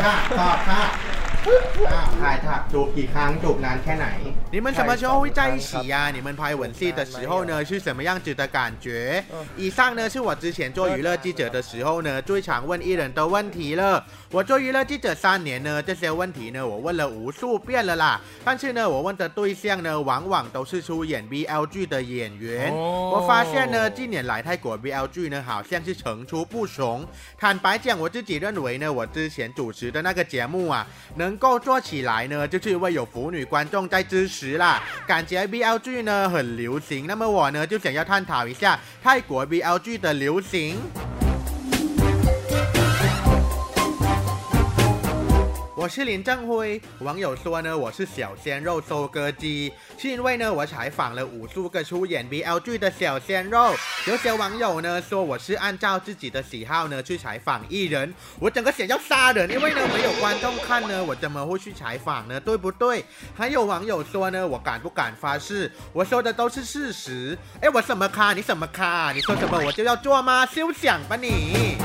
ค่ะตอบค่ะ อ้าวถ่ายถักจูบกี่ครั้งจูบนานแค่ไหน 你们什么时候会在一起呀、啊？你们拍吻戏的时候呢，是什么样子的感觉？以上呢是我之前做娱乐记者的时候呢，最常问艺人的问题了。我做娱乐记者三年呢，这些问题呢，我问了无数遍了啦。但是呢，我问的对象呢，往往都是出演 BL 剧的演员。我发现呢，近年来泰国 BL 剧呢，好像是层出不穷。坦白讲，我自己认为呢，我之前主持的那个节目啊，能 能够做起来呢，就是因为有腐女观众在支持啦。感觉 BL 剧呢很流行，那么我呢就想要探讨一下泰国 BL 剧的流行。我是林正辉，网友说呢，我是小鲜肉收割机，是因为呢，我采访了无数个出演 BL 剧的小鲜肉。有些网友呢说我是按照自己的喜好呢去采访艺人，我整个想要杀人，因为呢没有观众看呢，我怎么会去采访呢？对不对？还有网友说呢，我敢不敢发誓？我说的都是事实。哎，我什么咖？你什么咖？你说什么我就要做吗？休想吧你！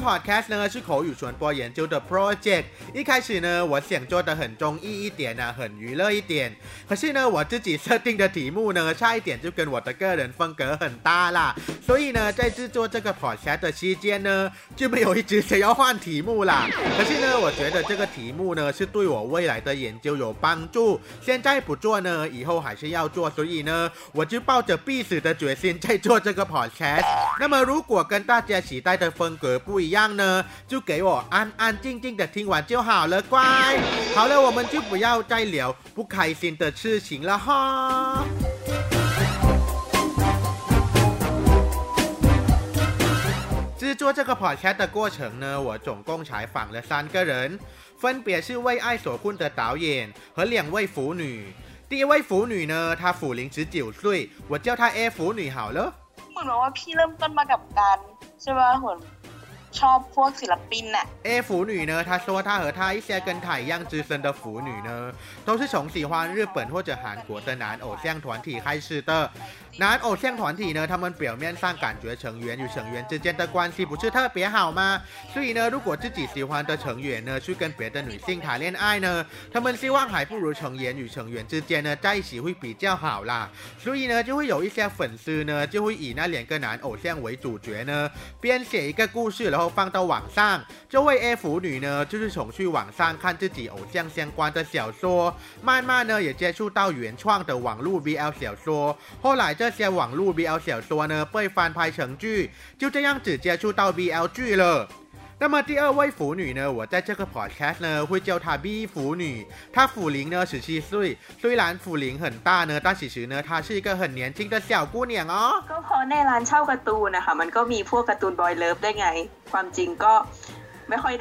Podcast 呢是口语传播研究的 project。一开始呢，我想做的很中意一点啊，很娱乐一点。可是呢，我自己设定的题目呢，差一点就跟我的个人风格很大啦。所以呢，在制作这个 podcast 的期间呢，就没有一直想要换题目啦。可是呢，我觉得这个题目呢是对我未来的研究有帮助。现在不做呢，以后还是要做。所以呢，我就抱着必死的决心在做这个 podcast。那么，如果跟大家期待的风格不一样呢，就给我安安静静的听完就好了，乖。好了，我们就不要再聊不开心的事情了哈。制作这个 podcast 的过程呢，我总共采访了三个人，分别是为爱所困的导演和两位腐女。第一位腐女呢，她腐龄十九岁，我叫她 A 腐女好了。เหมือนว่าพี่เริ่มต้นมากับการใช่ป่ะเหมือน ชอบพวกศิลปินน่ะ A 腐女呢，她说她和她一些跟她一样资深的腐女呢，都是从喜欢日本或者韩国的男偶像团体开始的。男偶像团体呢，他们表面上感觉成员与成员之间的关系不是特别好吗？所以呢，如果自己喜欢的成员呢，去跟别的女性谈恋爱呢，他们希望还不如成员与成员之间呢在一起会比较好啦。所以呢，就会有一些粉丝呢，就会以那两个男偶像为主角呢，编写一个故事，然后 放到网上。这位 A 腐女呢，就是从去网上看自己偶像相关的小说，慢慢呢也接触到原创的网络 BL 小说，后来。这些网络 BL 小说呢被翻拍成剧，就这样子接触到 BL 剧了。那么第二位腐女呢，我在这个 podcast 呢会叫她 B 腐女，她腐龄呢十七岁，虽然腐龄很大呢，但其实呢她是一个很年轻的小姑娘哦。ก็พอในร้านเช่าการ์ตูนนะคะมันก็มีพวกการ์ตูนบอยเลิฟได้ไงความจริงก็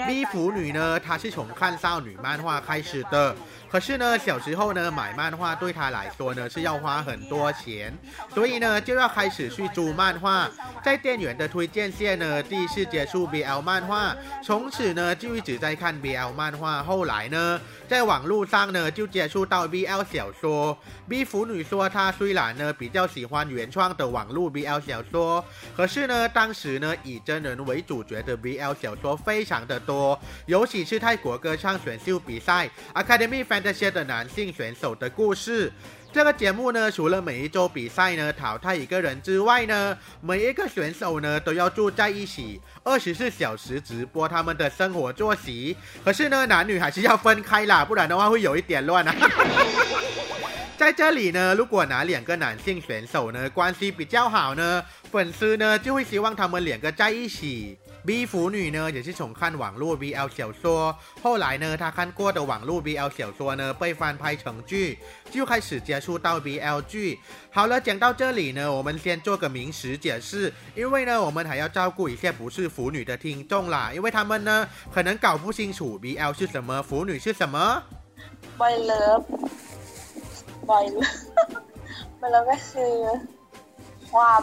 b 腐女呢她是从看少女漫画开始的。可是呢小时候呢买漫画对她来说呢是要花很多钱所以呢就要开始去租漫画。在店员的推荐下呢第一次接触 bl 漫画从此呢就一直在看 bl 漫画。后来呢在网络上呢就接触到 bl 小说。b 腐女说她虽然呢比较喜欢原创的网络 bl 小说可是呢当时呢以真人为主角的 bl 小说非常的多，尤其是泰国歌唱选秀比赛 Academy Fantasy 的男性选手的故事，这个节目呢，除了每一周比赛呢淘汰一个人之外呢，每一个选手呢都要住在一起，二十四小时直播他们的生活作息。可是呢，男女还是要分开啦，不然的话会有一点乱啊。在这里呢，如果哪两个男性选手呢关系比较好呢，粉丝呢就会希望他们两个在一起。B 腐女呢也是从看网络 BL 小说，后来呢，她看过的网络 BL 小说呢被翻拍成剧，就开始接触到 BL 剧。好了，讲到这里呢，我们先做个名词解释，因为呢，我们还要照顾一些不是腐女的听众啦，因为他们呢可能搞不清楚 BL 是什么，腐女是什么。Boy love, boy love, boy love 是ความ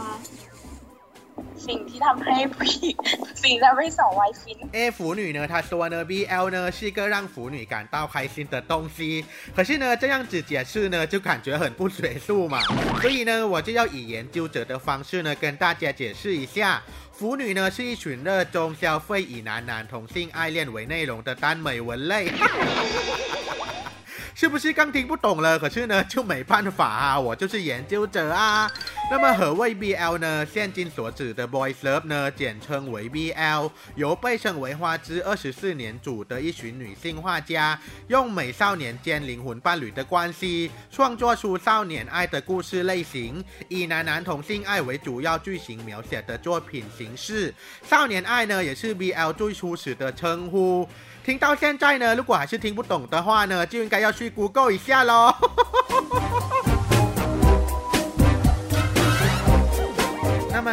สิ่งที่ทำให้ผู้หญิงสิ่งที่ทำให้สาววายฟิน A 腐女呢，她说呢，BL 呢是一个让腐女感到开心的东西。可是呢，这样子解释呢，就感觉很不学术嘛。所以呢，我就要以研究者的方式呢，跟大家解释一下，腐女呢是一群热衷消费以男男同性爱恋为内容的耽美文类。是不是刚听不懂了？可是呢，就没办法啊，我就是研究者啊。 那么何谓 BL 呢？现今所指的 Boys Love 呢，简称为 BL，由被称为花之二十四年组的一群女性画家，用美少年间灵魂伴侣的关系，创作出少年爱的故事类型，以男男同性爱为主要剧情描写的作品形式。少年爱呢，也是 BL 最初始的称呼。听到现在呢，如果还是听不懂的话呢，就应该要去 Google 一下喽。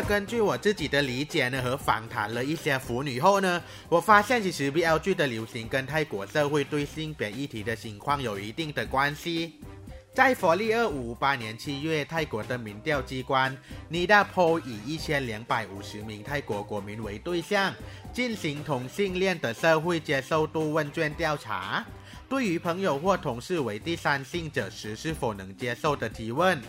根据我自己的理解呢，和访谈了一些腐女后呢，我发现其实 BL 剧的流行跟泰国社会对性别议题的情况有一定的关系。在佛历二五五八年七月，泰国的民调机关 Nida p o 以一千两百五十名泰国国民为对象，进行同性恋的社会接受度问卷调查。对于朋友或同事为第三性者时是否能接受的提问，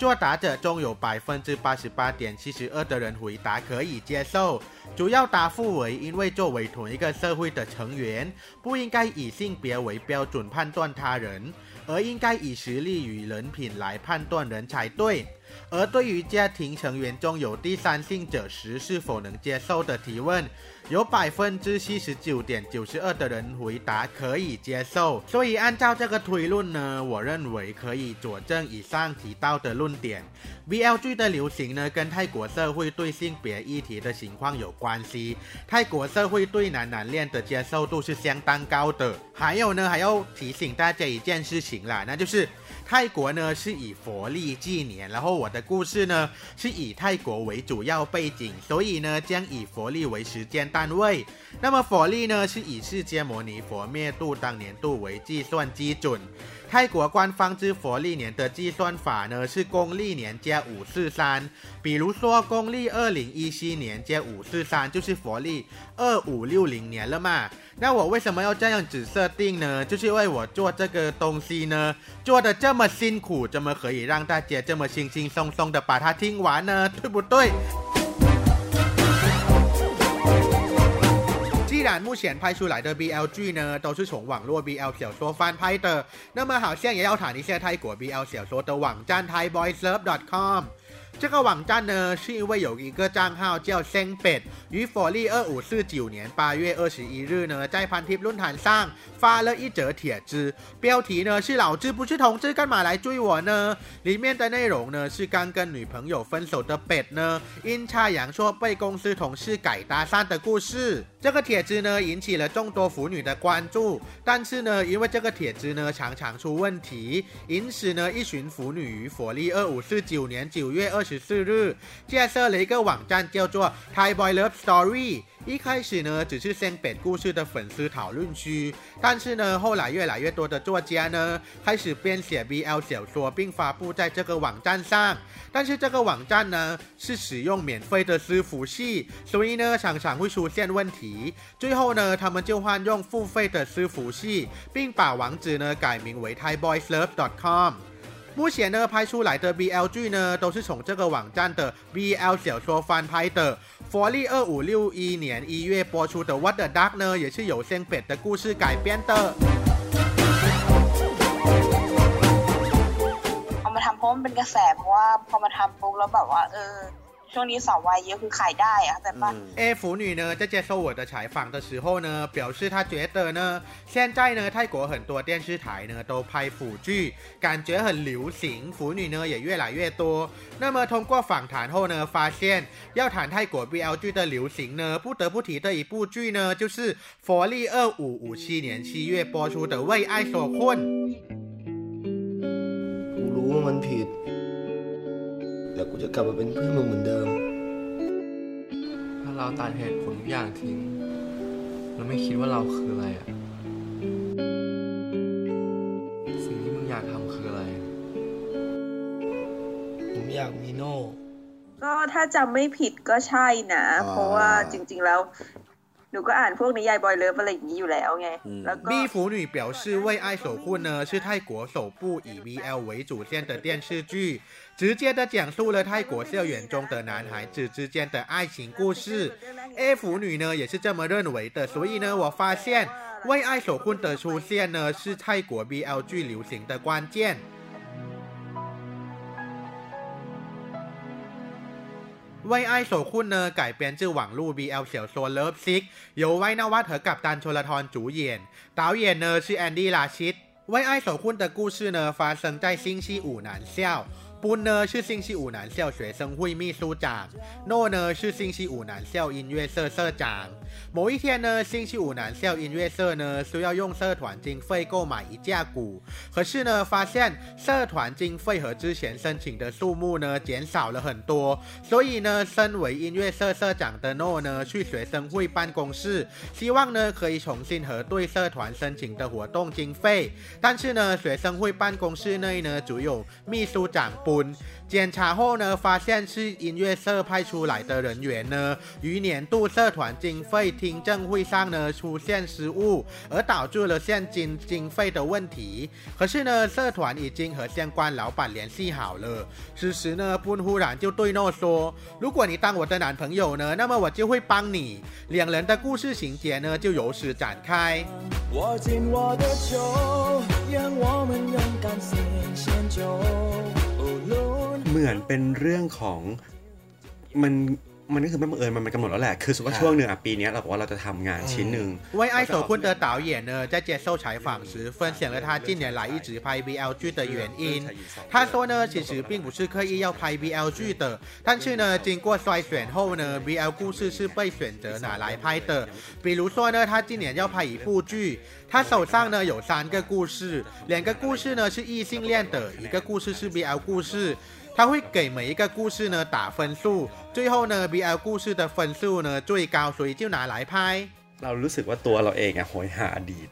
作答者中有百分之八十八点七十二的人回答可以接受。主要答复为因为作为同一个社会的成员，不应该以性别为标准判断他人。而应该以实力与人品来判断人才对。而对于家庭成员中有第三性者时是否能接受的提问，有百分之七十九点九十二的人回答可以接受。所以按照这个推论呢，我认为可以佐证以上提到的论点。BL 剧的流行呢，跟泰国社会对性别议题的情况有关系。泰国社会对男男恋的接受度是相当高的。还有呢，还要提醒大家一件事情啦，那就是。泰国呢是以佛历纪年，然后我的故事呢是以泰国为主要背景，所以呢将以佛历为时间单位。那么佛历呢是以释迦牟尼佛灭度当年度为计算基准。泰国官方之佛历年的计算法呢是公历年加五四三，比如说公历二零一七年加五四三就是佛历二五六零年了嘛。那我为什么要这样子设定呢？就是因为我做这个东西呢做的这么辛苦，怎么可以让大家这么轻轻松松的把它听完呢？对不对？既然目前拍出来的 BL 剧呢，都是从网络 BL 小说翻拍的，那么好像也要谈一下泰国 BL 小说的网站 ThaiBoysLove.com。这个网站呢，是因为有一个账号叫 Sengpet，于佛历二五四九年八月二十一日呢，在潘贴论坛上发了一则帖子，标题呢是“老子不是同志，干嘛来追我呢？”里面的内容呢是刚跟女朋友分手的 Bet 呢，阴差阳错被公司同事改搭讪的故事。这个帖子呢引起了众多腐女的关注，但是呢，因为这个帖子呢常常出问题，因此呢，一群腐女于佛历二五四九年九月二十四日建设了一个网站，叫做 Thai Boy Love Story。一开始呢，只是先编故事的粉丝讨论区，但是呢，后来越来越多的作家呢，开始编写 BL 小说，并发布在这个网站上。但是这个网站呢，是使用免费的私服器，所以呢，常常会出现问题。最后呢，他们就换用付费的私服器，并把网址呢改名为 ThaiBoysLove.com。目前呢，拍出来的 BL 剧呢，都是从这个网站的 BL 小说翻拍的。佛历二五六一年一月播出的《What the Duck》呢，也是由 Sengpet 的故事改编的。เอามาทำเพราะมันเป็นกระแสเพราะว่าพอมาทำปุ๊บแล้วแบบว่าเออ ช่วงนี้สาววายเยอะคือขายได้啊，แต่ป่ะ A 腐女呢，在接受我的采访的时候呢，表示她觉得呢，现在呢，泰国很多电视台呢都拍腐剧，感觉很流行，腐女呢也越来越多。那么通过访谈后呢，发现要谈泰国 BL 剧的流行呢，不得不提的一部剧呢，就是佛历二五五七年七月播出的《为爱所困》。กูรู้ว่ามันผิด แต่กูจะกลับมาเป็นเพื่อนมึงเหมือนเดิม ถ้าเราตัดเหตุผลทุกอย่างทิ้ง เราไม่คิดว่าเราคืออะไรอะสิ่งที่มึงอยากทำคืออะไร ผมอยากมีโน่ ก็ถ้าจำไม่ผิดก็ใช่นะ อ่า เพราะว่าจริงๆแล้ว หนูก็อ่านพวกนิยายบอยเลิฟอะไรอย่างนี้อยู่แล้วไง แล้วก็ 蜜腐女表示，《为爱守护》呢是泰国首部以 BL 为主线的电视剧，直接的讲述了泰国校园中的男孩子之间的爱情故事。A 腐女呢也是这么认为的，所以呢，我发现《为爱守护》的出现呢是泰国 BL 剧流行的关键。 为爱守护呢改编自网络 BL 小说《Love Sick》，由歪纳瓦和กัปตันชลทร主演，导演呢是 Andy 拉ชิต。为爱守护的故事呢发生在星期五男校。 ปุณ呢是星期五男校学生会秘书长，诺呢是星期五男校音乐社社长。某一天呢，星期五男校音乐社呢需要用社团经费购买一架鼓，可是呢发现社团经费和之前申请的数目呢减少了很多，所以呢，身为音乐社社长的诺呢去学生会办公室，希望呢可以重新核对社团申请的活动经费，但是呢学生会办公室内呢只有秘书长。检查后呢，发现是音乐社派出来的人员呢，于年度社团经费听证会上呢出现失误，而导致了现金经费的问题。可是呢，社团已经和相关老板联系好了。此时呢，布忽然就对诺说：“如果你当我的男朋友呢，那么我就会帮你。”两人的故事情节呢就由此展开。握紧我的手，让我们勇敢先先走。 เหมือนเป็นเรื่องของมัน มันก็คือไม่บังเอิญมันมันกำหนดแล้วแหละ คือสมมติว่าช่วงหนึ่งอ่ะปีเนี้ยเราบอกว่าเราจะทำงานชิ้นหนึ่ง 为爱守护的导演呢，在接受采访时分享了他近年来一直拍 BL 剧的原因。他说呢，其实并不是刻意要拍 BL 剧的，但是呢，经过筛选后呢，BL 故事是被选择拿来拍的。比如说呢，他今年要拍一部剧，他手上呢有三个故事，两个故事呢是异性恋的，一个故事是 BL 故事。 他会给每一个故事呢打分数，最后呢 BL 故事的分数呢最高，所以就拿来拍。เรารู้สึกว่าตัวเราเองอะโหยหาอดีต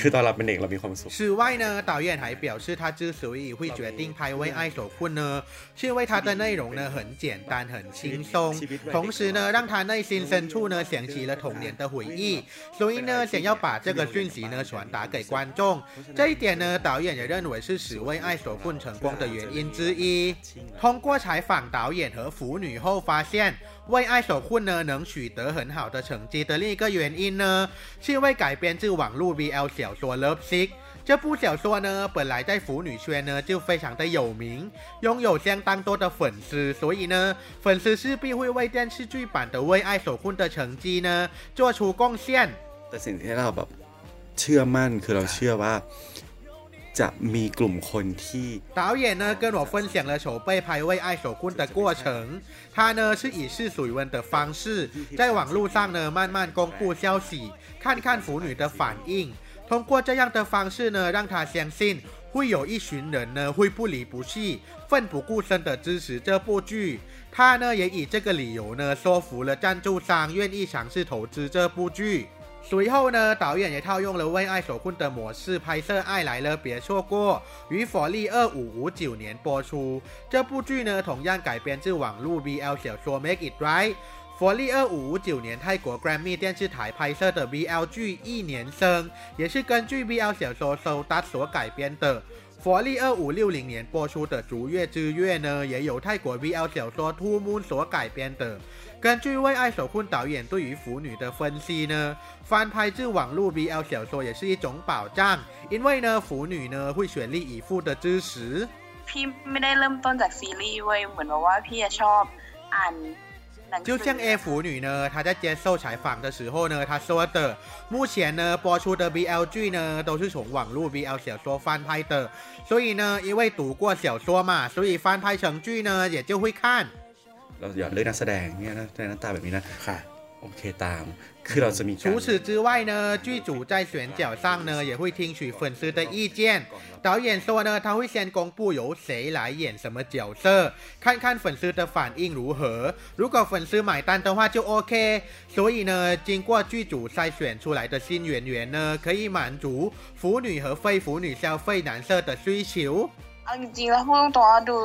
คือตอนเราเป็นเด็กเรามีความสุข 此外呢，导演还表示，他之所以会决定拍《为爱守护》呢，是因为它的内容呢很简单、很轻松，同时呢让他内心深处呢想起了童年的回忆，所以呢想要把这个讯息呢传达给观众。这一点呢，导演也认为是使《为爱守护》成功的原因之一。通过采访导演和腐女后，发现《 为爱守护》呢能取得很好的成绩的另一个原因呢，是因为改编自网络 BL 小说《Love Sick》。这部小说呢，本来在腐女圈呢就非常的有名，拥有相当多的粉丝，所以呢，粉丝势必会为电视剧版的《为爱守护》的成绩呢做出贡献。แต่สิ่งที่เราแบบเชื่อมั่นคือเราเชื่อว่า จะมีกลุ่มคนที่ 导演呢跟我分享了筹备拍《为爱守护》的过程，他呢是以试水温的方式，在网络上呢慢慢公布消息，看看腐女的反应。通过这样的方式呢，让他相信会有一群人呢会不离不弃、奋不顾身的支持这部剧。他呢也以这个理由呢说服了赞助商，愿意尝试投资这部剧。 随后呢，导演也套用了《为爱所困》的模式拍摄《爱来了别错过》，于佛历二五五九年播出。这部剧呢，同样改编自网络 BL 小说《Make It Right》。佛历二五五九年泰国 Grammy 电视台拍摄的 BL 剧《一年生》，也是根据 BL 小说《So That》所改编的。佛历二五六零年播出的《逐月之月》呢，也有泰国 BL 小说《Two Moon》所改编的。根据《为爱守护》导演对于腐女的分析呢，翻拍自网络 BL 小说也是一种保障，因为呢，腐女呢会全力以赴的支持。พี่ไม่ได้เริ่มต้นจากซีรีส์เว้ยเหมือนว่าพี่ชอบอ่าน就像 A 腐女呢，她在接受采访的时候呢，她说的，目前呢播出的 BL 剧呢都是从网络 BL 小说翻拍的，所以呢，因为读过小说嘛，所以翻拍成剧呢也就会看。 เราอยากเลือกนักแสดงเนี่ยนะในหน้าตาแบบนี้นะค่ะโอเคตาม คือเราจะมีการ 除此之外呢，剧组在选角上呢也会听取粉丝的意见。导演说呢，他会先公布由谁来演什么角色，看看粉丝的反应如何。如果粉丝买单的话就 OK。所以呢，经过剧组筛选出来的新演员呢，可以满足腐女和非腐女消费男色的需求。เอาจริงๆแล้วพูดตรงๆว่าดู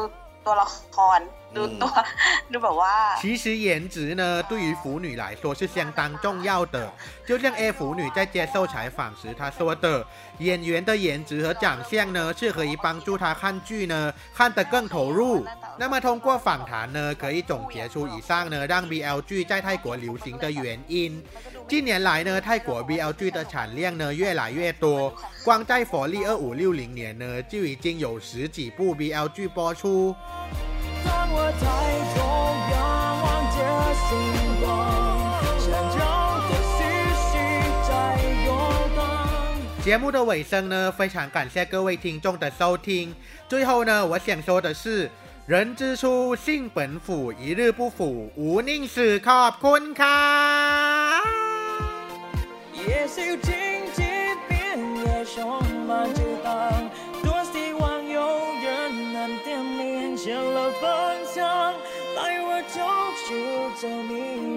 ตัวละคร ดูตัว ดูแบบว่า 其实颜值呢，对于腐女来说是相当重要的。就像 A 腐女在接受采访时，她说的，演员的颜值和长相呢，是可以帮助她看剧呢看得更投入。那么通过访谈呢，可以总结出以上呢让 BL 剧在泰国流行的原因。近年来呢，泰国 BL 剧的产量呢越来越多，光在佛历二五六零年呢，就已经有十几部 BL 剧播出。 当我抬头仰望着星光，闪耀的讯息在游荡。节目的尾声呢，非常感谢各位听众的收听。最后呢，我想说的是，人之初，性本腐，一日不腐，无宁死。ขอบคุณค่ะ也许静静边也充满激荡，多 见了方向，带我走出这迷。